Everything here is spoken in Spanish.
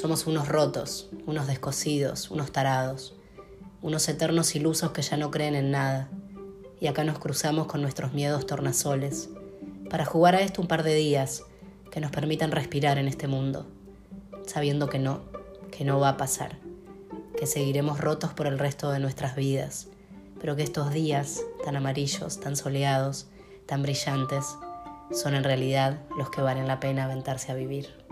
Somos unos rotos, unos descosidos, unos tarados, unos eternos ilusos que ya no creen en nada. Y acá nos cruzamos con nuestros miedos tornasoles, para jugar a esto un par de días que nos permitan respirar en este mundo, sabiendo que no, que no va a pasar, que seguiremos rotos por el resto de nuestras vidas, pero que estos días tan amarillos, tan soleados, tan brillantes, son en realidad los que valen la pena aventarse a vivir.